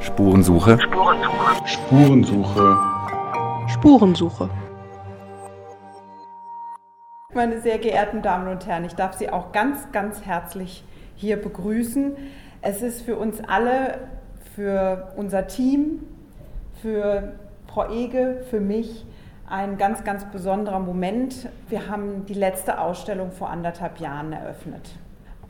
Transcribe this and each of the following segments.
Spurensuche. Spurensuche. Spurensuche. Spurensuche. Meine sehr geehrten Damen und Herren, ich darf Sie auch ganz, ganz herzlich hier begrüßen. Es ist für uns alle, für unser Team, für Frau Ege, für mich ein ganz, ganz besonderer Moment. Wir haben die letzte Ausstellung vor anderthalb Jahren eröffnet.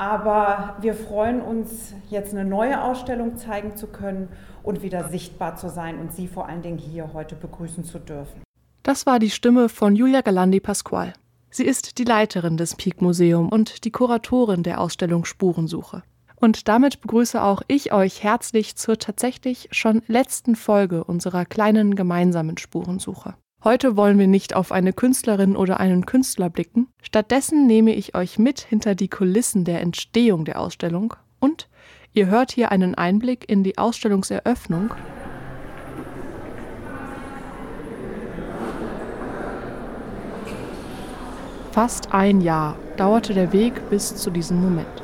Aber wir freuen uns, jetzt eine neue Ausstellung zeigen zu können und wieder sichtbar zu sein und Sie vor allen Dingen hier heute begrüßen zu dürfen. Das war die Stimme von Julia Galandi Pasqual. Sie ist die Leiterin des Peak Museum und die Kuratorin der Ausstellung Spurensuche. Und damit begrüße auch ich euch herzlich zur tatsächlich schon letzten Folge unserer kleinen gemeinsamen Spurensuche. Heute wollen wir nicht auf eine Künstlerin oder einen Künstler blicken. Stattdessen nehme ich euch mit hinter die Kulissen der Entstehung der Ausstellung und ihr hört hier einen Einblick in die Ausstellungseröffnung. Fast ein Jahr dauerte der Weg bis zu diesem Moment.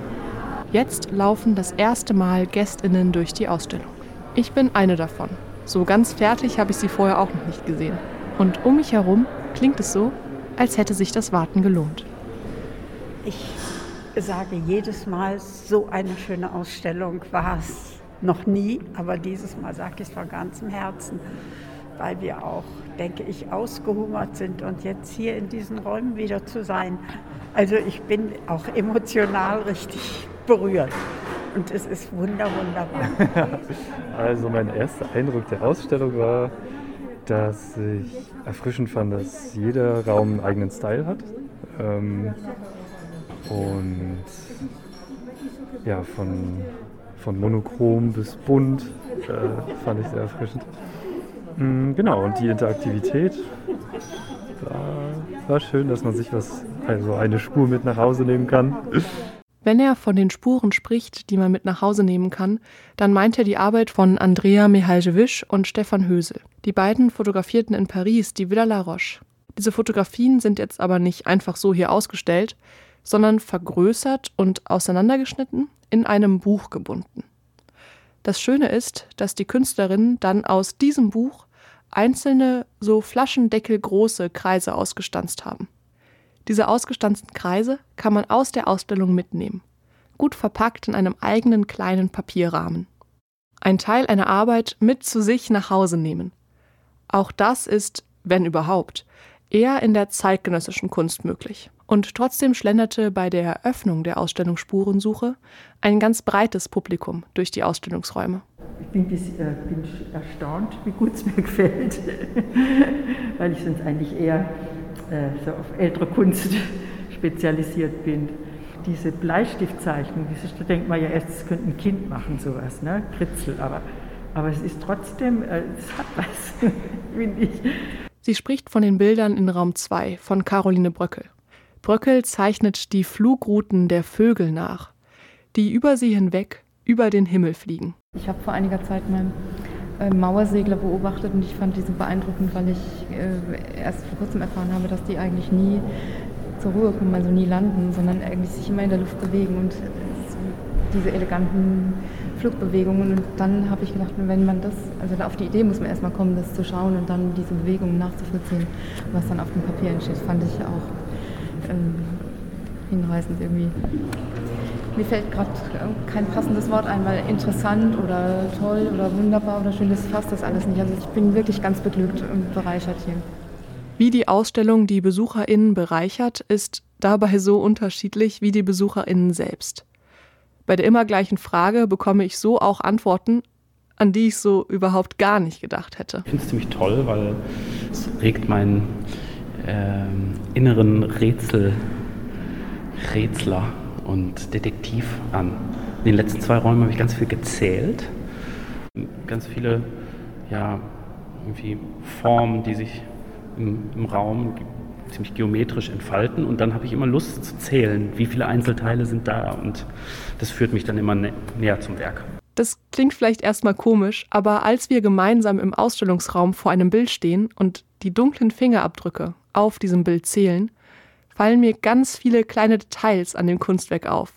Jetzt laufen das erste Mal Gästinnen durch die Ausstellung. Ich bin eine davon. So ganz fertig habe ich sie vorher auch noch nicht gesehen. Und um mich herum klingt es so, als hätte sich das Warten gelohnt. Ich sage jedes Mal, so eine schöne Ausstellung war es noch nie, aber dieses Mal sage ich es von ganzem Herzen, weil wir auch, denke ich, ausgehungert sind und jetzt hier in diesen Räumen wieder zu sein. Also ich bin auch emotional richtig berührt. Und es ist wunder, wunderbar. also mein erster Eindruck der Ausstellung war, dass ich erfrischend fand, dass jeder Raum einen eigenen Style hat. Ähm, und ja, von, von monochrom bis bunt äh, fand ich sehr erfrischend. Mhm, genau, und die Interaktivität war, war schön, dass man sich was, also eine Spur mit nach Hause nehmen kann. Wenn er von den Spuren spricht, die man mit nach Hause nehmen kann, dann meint er die Arbeit von Andrea Mihaljevic und Stefan Hösel. Die beiden fotografierten in Paris die Villa La Roche. Diese Fotografien sind jetzt aber nicht einfach so hier ausgestellt, sondern vergrößert und auseinandergeschnitten in einem Buch gebunden. Das Schöne ist, dass die Künstlerinnen dann aus diesem Buch einzelne so flaschendeckelgroße Kreise ausgestanzt haben. Diese ausgestanzten Kreise kann man aus der Ausstellung mitnehmen, gut verpackt in einem eigenen kleinen Papierrahmen. Ein Teil einer Arbeit mit zu sich nach Hause nehmen. Auch das ist, wenn überhaupt, eher in der zeitgenössischen Kunst möglich. Und trotzdem schlenderte bei der Eröffnung der Ausstellung Spurensuche ein ganz breites Publikum durch die Ausstellungsräume. Ich bin, bis, äh, bin erstaunt, wie gut es mir gefällt, weil ich sonst eigentlich eher so auf ältere Kunst spezialisiert bin. Diese Bleistiftzeichnung, da denkt man ja erst, es könnte ein Kind machen, sowas, ne? Kritzel, aber, aber es ist trotzdem, äh, es hat was, finde ich. Sie spricht von den Bildern in Raum 2 von Caroline Bröckel. Bröckel zeichnet die Flugrouten der Vögel nach, die über sie hinweg über den Himmel fliegen. Ich habe vor einiger Zeit mal äh, Mauersegler beobachtet und ich fand die so beeindruckend, weil ich äh, erst vor kurzem erfahren habe, dass die eigentlich nie zur Ruhe kommen, also nie landen, sondern eigentlich sich immer in der Luft bewegen und diese eleganten Flugbewegungen. Und dann habe ich gedacht, wenn man das, also auf die Idee muss man erstmal kommen, das zu schauen und dann diese Bewegungen nachzuvollziehen, was dann auf dem Papier entsteht, fand ich auch ähm, hinreißend irgendwie. Mir fällt gerade kein passendes Wort ein, weil interessant oder toll oder wunderbar oder schön, das fasst das alles nicht. Also ich bin wirklich ganz beglückt und bereichert hier. Wie die Ausstellung die BesucherInnen bereichert, ist dabei so unterschiedlich wie die BesucherInnen selbst. Bei der immer gleichen Frage bekomme ich so auch Antworten, an die ich so überhaupt gar nicht gedacht hätte. Ich finde es ziemlich toll, weil es regt meinen äh, inneren Rätsel, Rätsler und Detektiv an. In den letzten zwei Räumen habe ich ganz viel gezählt. Ganz viele ja, irgendwie Formen, die sich im, im Raum ziemlich geometrisch entfalten. Und dann habe ich immer Lust zu zählen, wie viele Einzelteile sind da. Und das führt mich dann immer nä näher zum Werk. Das klingt vielleicht erstmal komisch, aber als wir gemeinsam im Ausstellungsraum vor einem Bild stehen und die dunklen Fingerabdrücke auf diesem Bild zählen, fallen mir ganz viele kleine Details an dem Kunstwerk auf,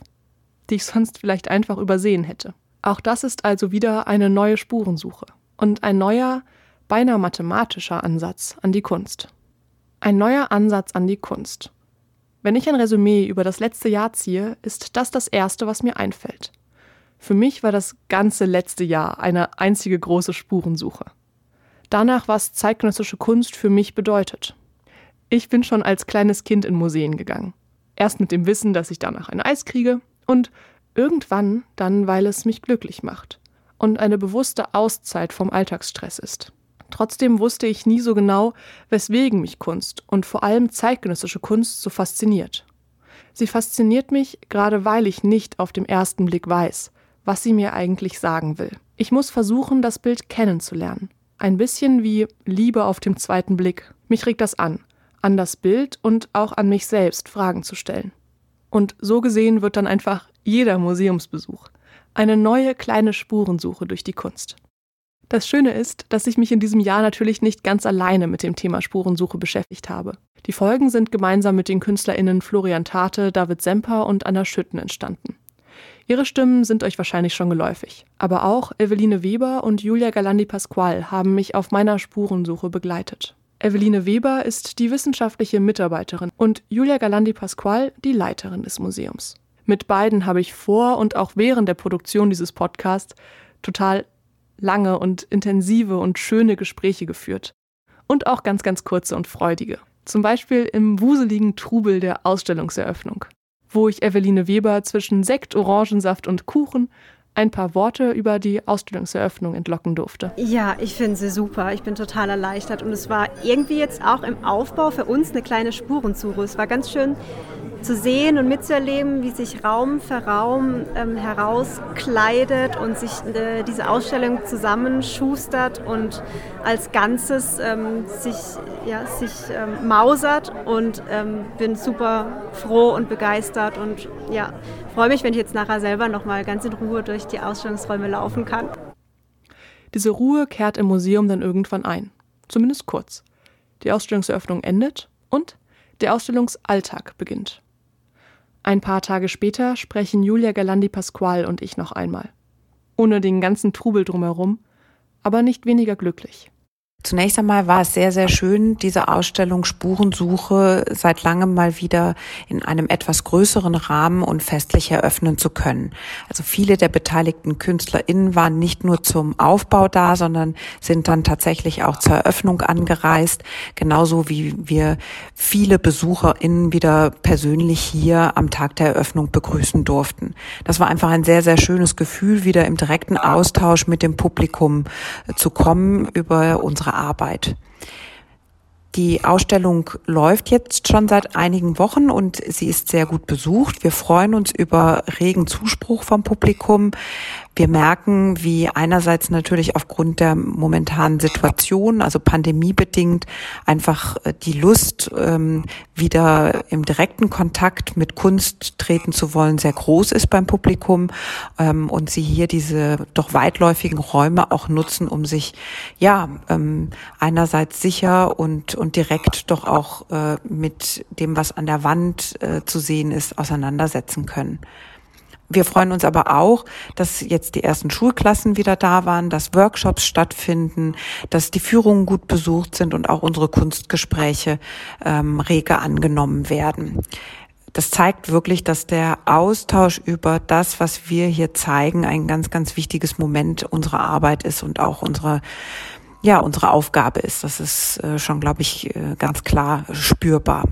die ich sonst vielleicht einfach übersehen hätte. Auch das ist also wieder eine neue Spurensuche und ein neuer, beinahe mathematischer Ansatz an die Kunst. Ein neuer Ansatz an die Kunst. Wenn ich ein Resümee über das letzte Jahr ziehe, ist das das Erste, was mir einfällt. Für mich war das ganze letzte Jahr eine einzige große Spurensuche. Danach, was zeitgenössische Kunst für mich bedeutet. Ich bin schon als kleines Kind in Museen gegangen. Erst mit dem Wissen, dass ich danach ein Eis kriege und irgendwann dann, weil es mich glücklich macht und eine bewusste Auszeit vom Alltagsstress ist. Trotzdem wusste ich nie so genau, weswegen mich Kunst und vor allem zeitgenössische Kunst so fasziniert. Sie fasziniert mich, gerade weil ich nicht auf dem ersten Blick weiß, was sie mir eigentlich sagen will. Ich muss versuchen, das Bild kennenzulernen. Ein bisschen wie Liebe auf dem zweiten Blick. Mich regt das an, an das Bild und auch an mich selbst Fragen zu stellen. Und so gesehen wird dann einfach jeder Museumsbesuch eine neue kleine Spurensuche durch die Kunst. Das Schöne ist, dass ich mich in diesem Jahr natürlich nicht ganz alleine mit dem Thema Spurensuche beschäftigt habe. Die Folgen sind gemeinsam mit den KünstlerInnen Florian Tate, David Semper und Anna Schütten entstanden. Ihre Stimmen sind euch wahrscheinlich schon geläufig. Aber auch Eveline Weber und Julia Galandi Pasqual haben mich auf meiner Spurensuche begleitet. Eveline Weber ist die wissenschaftliche Mitarbeiterin und Julia Galandi Pasqual die Leiterin des Museums. Mit beiden habe ich vor und auch während der Produktion dieses Podcasts total lange und intensive und schöne Gespräche geführt. Und auch ganz, ganz kurze und freudige. Zum Beispiel im wuseligen Trubel der Ausstellungseröffnung, wo ich Eveline Weber zwischen Sekt, Orangensaft und Kuchen ein paar Worte über die Ausstellungseröffnung entlocken durfte. Ja, ich finde sie super. Ich bin total erleichtert. Und es war irgendwie jetzt auch im Aufbau für uns eine kleine Spurensuche. Es war ganz schön zu sehen und mitzuerleben, wie sich Raum für Raum ähm, herauskleidet und sich äh, diese Ausstellung zusammenschustert und als Ganzes ähm, sich, ja, sich ähm, mausert und ähm, bin super froh und begeistert und ja, freue mich, wenn ich jetzt nachher selber nochmal ganz in Ruhe durch die Ausstellungsräume laufen kann. Diese Ruhe kehrt im Museum dann irgendwann ein, zumindest kurz. Die Ausstellungseröffnung endet und der Ausstellungsalltag beginnt. Ein paar Tage später sprechen Julia Galandi Pasqual und ich noch einmal. Ohne den ganzen Trubel drumherum, aber nicht weniger glücklich. Zunächst einmal war es sehr, sehr schön, diese Ausstellung Spurensuche seit langem mal wieder in einem etwas größeren Rahmen und festlich eröffnen zu können. Also viele der beteiligten KünstlerInnen waren nicht nur zum Aufbau da, sondern sind dann tatsächlich auch zur Eröffnung angereist. Genauso wie wir viele BesucherInnen wieder persönlich hier am Tag der Eröffnung begrüßen durften. Das war einfach ein sehr, sehr schönes Gefühl, wieder im direkten Austausch mit dem Publikum zu kommen über unsere unsere Arbeit. Die Ausstellung läuft jetzt schon seit einigen Wochen und sie ist sehr gut besucht. Wir freuen uns über regen Zuspruch vom Publikum. Wir merken, wie einerseits natürlich aufgrund der momentanen Situation, also pandemiebedingt, einfach äh, die Lust, ähm, wieder im direkten Kontakt mit Kunst treten zu wollen, sehr groß ist beim Publikum ähm, und sie hier diese doch weitläufigen Räume auch nutzen, um sich ja ähm, einerseits sicher und und direkt doch auch äh, mit dem, was an der Wand äh, zu sehen ist, auseinandersetzen können. Wir freuen uns aber auch, dass jetzt die ersten Schulklassen wieder da waren, dass Workshops stattfinden, dass die Führungen gut besucht sind und auch unsere Kunstgespräche ähm, rege angenommen werden. Das zeigt wirklich, dass der Austausch über das, was wir hier zeigen, ein ganz, ganz wichtiges Moment unserer Arbeit ist und auch unsere ja, unsere Aufgabe ist. Das ist äh, schon, glaube ich, äh, ganz klar spürbar.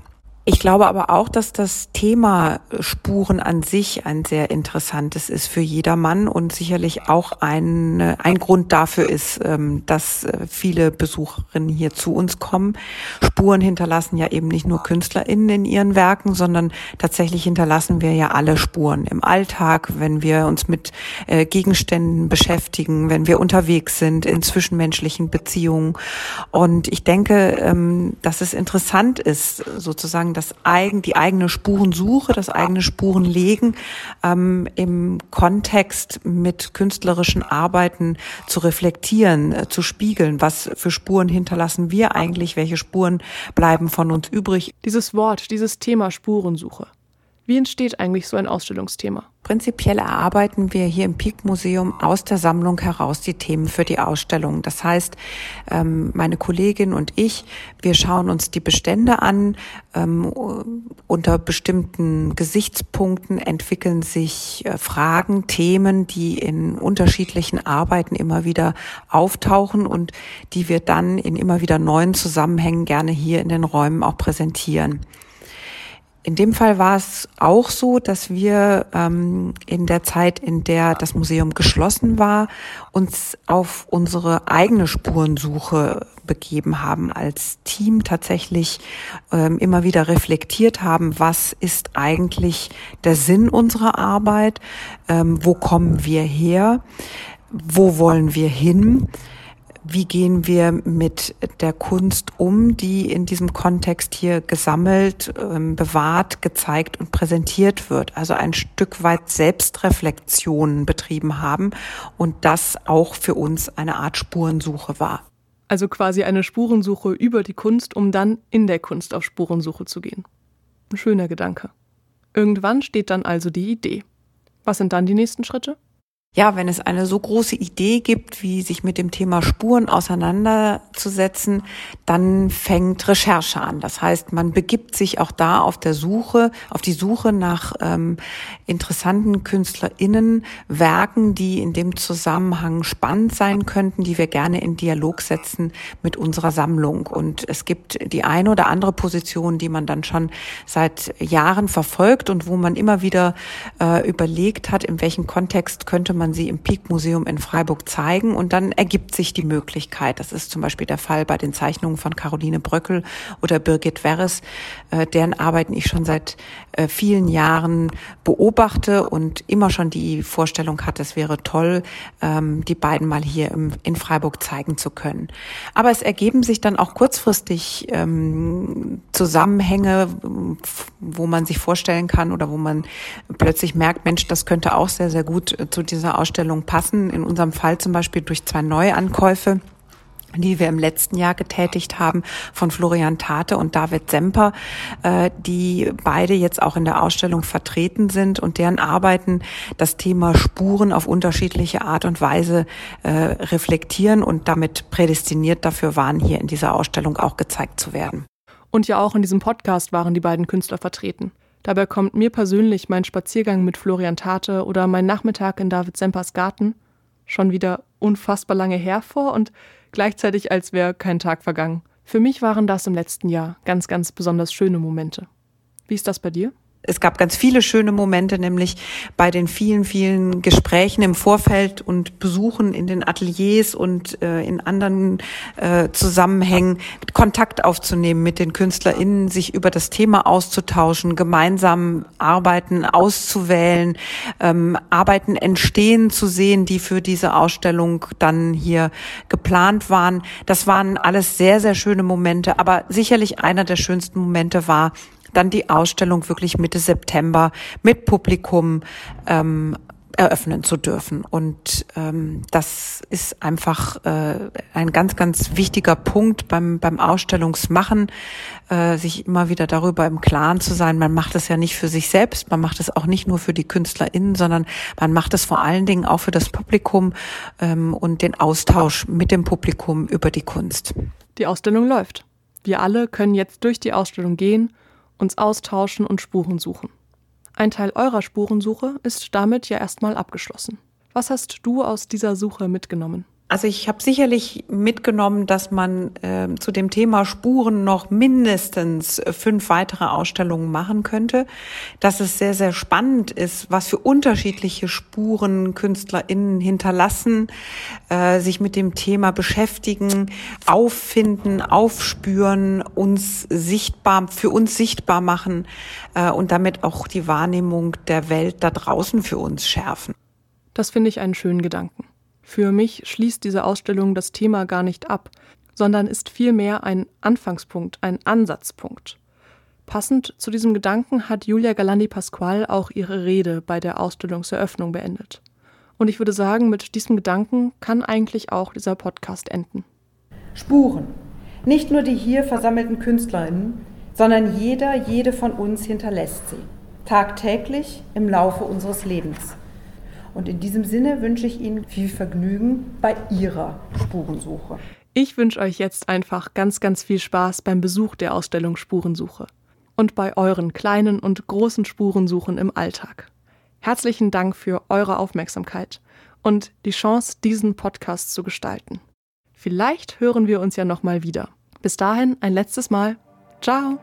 Ich glaube aber auch, dass das Thema Spuren an sich ein sehr interessantes ist für jedermann und sicherlich auch ein, ein Grund dafür ist, ähm, dass äh, viele Besucherinnen hier zu uns kommen. Spuren hinterlassen ja eben nicht nur KünstlerInnen in ihren Werken, sondern tatsächlich hinterlassen wir ja alle Spuren im Alltag, wenn wir uns mit äh, Gegenständen beschäftigen, wenn wir unterwegs sind in zwischenmenschlichen Beziehungen. Und ich denke, ähm, dass es interessant ist, sozusagen das eigen, die eigene Spurensuche, das eigene Spurenlegen ähm, im Kontext mit künstlerischen Arbeiten zu reflektieren, äh, zu spiegeln. Was für Spuren hinterlassen wir eigentlich? Welche Spuren bleiben von uns übrig? Dieses Wort, dieses Thema Spurensuche. Wie entsteht eigentlich so ein Ausstellungsthema? Prinzipiell erarbeiten wir hier im Peak Museum aus der Sammlung heraus die Themen für die Ausstellung. Das heißt, ähm, meine Kollegin und ich, wir schauen uns die Bestände an. Ähm, unter bestimmten Gesichtspunkten entwickeln sich äh, Fragen, Themen, die in unterschiedlichen Arbeiten immer wieder auftauchen und die wir dann in immer wieder neuen Zusammenhängen gerne hier in den Räumen auch präsentieren. In dem Fall war es auch so, dass wir ähm, in der Zeit, in der das Museum geschlossen war, uns auf unsere eigene Spurensuche begeben haben, als Team tatsächlich ähm, immer wieder reflektiert haben, was ist eigentlich der Sinn unserer Arbeit, ähm, wo kommen wir her, wo wollen wir hin wie gehen wir mit der Kunst um, die in diesem Kontext hier gesammelt, ähm, bewahrt, gezeigt und präsentiert wird. Also ein Stück weit Selbstreflexion betrieben haben und das auch für uns eine Art Spurensuche war. Also quasi eine Spurensuche über die Kunst, um dann in der Kunst auf Spurensuche zu gehen. Ein schöner Gedanke. Irgendwann steht dann also die Idee. Was sind dann die nächsten Schritte? Ja, wenn es eine so große Idee gibt, wie sich mit dem Thema Spuren auseinanderzusetzen, dann fängt Recherche an. Das heißt, man begibt sich auch da auf der Suche, auf die Suche nach ähm, interessanten KünstlerInnen, Werken, die in dem Zusammenhang spannend sein könnten, die wir gerne in Dialog setzen mit unserer Sammlung. Und es gibt die eine oder andere Position, die man dann schon seit Jahren verfolgt und wo man immer wieder äh, überlegt hat, in welchem Kontext könnte man sie im Peak Museum in Freiburg zeigen und dann ergibt sich die Möglichkeit. Das ist zum Beispiel der Fall bei den Zeichnungen von Caroline Bröckel oder Birgit Werres, äh, deren Arbeiten ich schon seit äh, vielen Jahren beobachte und immer schon die Vorstellung hatte, es wäre toll, ähm, die beiden mal hier im, in Freiburg zeigen zu können. Aber es ergeben sich dann auch kurzfristig ähm, Zusammenhänge, wo man sich vorstellen kann oder wo man plötzlich merkt, Mensch, das könnte auch sehr, sehr gut äh, zu dieser Ausstellung passen. In unserem Fall zum Beispiel durch zwei Neuankäufe die wir im letzten Jahr getätigt haben von Florian Tate und David Semper, äh, die beide jetzt auch in der Ausstellung vertreten sind und deren Arbeiten das Thema Spuren auf unterschiedliche Art und Weise äh, reflektieren und damit prädestiniert dafür waren, hier in dieser Ausstellung auch gezeigt zu werden. Und ja auch in diesem Podcast waren die beiden Künstler vertreten. Dabei kommt mir persönlich mein Spaziergang mit Florian Tate oder mein Nachmittag in David Sempers Garten schon wieder unfassbar lange her vor und gleichzeitig als wäre kein Tag vergangen. Für mich waren das im letzten Jahr ganz, ganz besonders schöne Momente. Wie ist das bei dir? Es gab ganz viele schöne Momente, nämlich bei den vielen, vielen Gesprächen im Vorfeld und Besuchen in den Ateliers und äh, in anderen äh, Zusammenhängen Kontakt aufzunehmen mit den KünstlerInnen, sich über das Thema auszutauschen, gemeinsam Arbeiten auszuwählen, ähm, Arbeiten entstehen zu sehen, die für diese Ausstellung dann hier geplant waren. Das waren alles sehr, sehr schöne Momente, aber sicherlich einer der schönsten Momente war, dann die Ausstellung wirklich Mitte September mit Publikum ähm, eröffnen zu dürfen. Und ähm, das ist einfach äh, ein ganz, ganz wichtiger Punkt beim, beim Ausstellungsmachen, äh, sich immer wieder darüber im Klaren zu sein. Man macht es ja nicht für sich selbst, man macht es auch nicht nur für die KünstlerInnen, sondern man macht es vor allen Dingen auch für das Publikum ähm, und den Austausch mit dem Publikum über die Kunst. Die Ausstellung läuft. Wir alle können jetzt durch die Ausstellung gehen uns austauschen und Spuren suchen. Ein Teil eurer Spurensuche ist damit ja erstmal abgeschlossen. Was hast du aus dieser Suche mitgenommen? Also ich habe sicherlich mitgenommen, dass man äh, zu dem Thema Spuren noch mindestens fünf weitere Ausstellungen machen könnte, dass es sehr, sehr spannend ist, was für unterschiedliche Spuren KünstlerInnen hinterlassen, äh, sich mit dem Thema beschäftigen, auffinden, aufspüren, uns sichtbar, für uns sichtbar machen äh, und damit auch die Wahrnehmung der Welt da draußen für uns schärfen. Das finde ich einen schönen Gedanken. Für mich schließt diese Ausstellung das Thema gar nicht ab, sondern ist vielmehr ein Anfangspunkt, ein Ansatzpunkt. Passend zu diesem Gedanken hat Julia Galandi Pasqual auch ihre Rede bei der Ausstellungseröffnung beendet. Und ich würde sagen, mit diesem Gedanken kann eigentlich auch dieser Podcast enden. Spuren. Nicht nur die hier versammelten KünstlerInnen, sondern jeder, jede von uns hinterlässt sie. tagtäglich im Laufe unseres Lebens. Und in diesem Sinne wünsche ich Ihnen viel Vergnügen bei Ihrer Spurensuche. Ich wünsche euch jetzt einfach ganz, ganz viel Spaß beim Besuch der Ausstellung Spurensuche und bei euren kleinen und großen Spurensuchen im Alltag. Herzlichen Dank für eure Aufmerksamkeit und die Chance, diesen Podcast zu gestalten. Vielleicht hören wir uns ja noch mal wieder. Bis dahin ein letztes Mal. Ciao.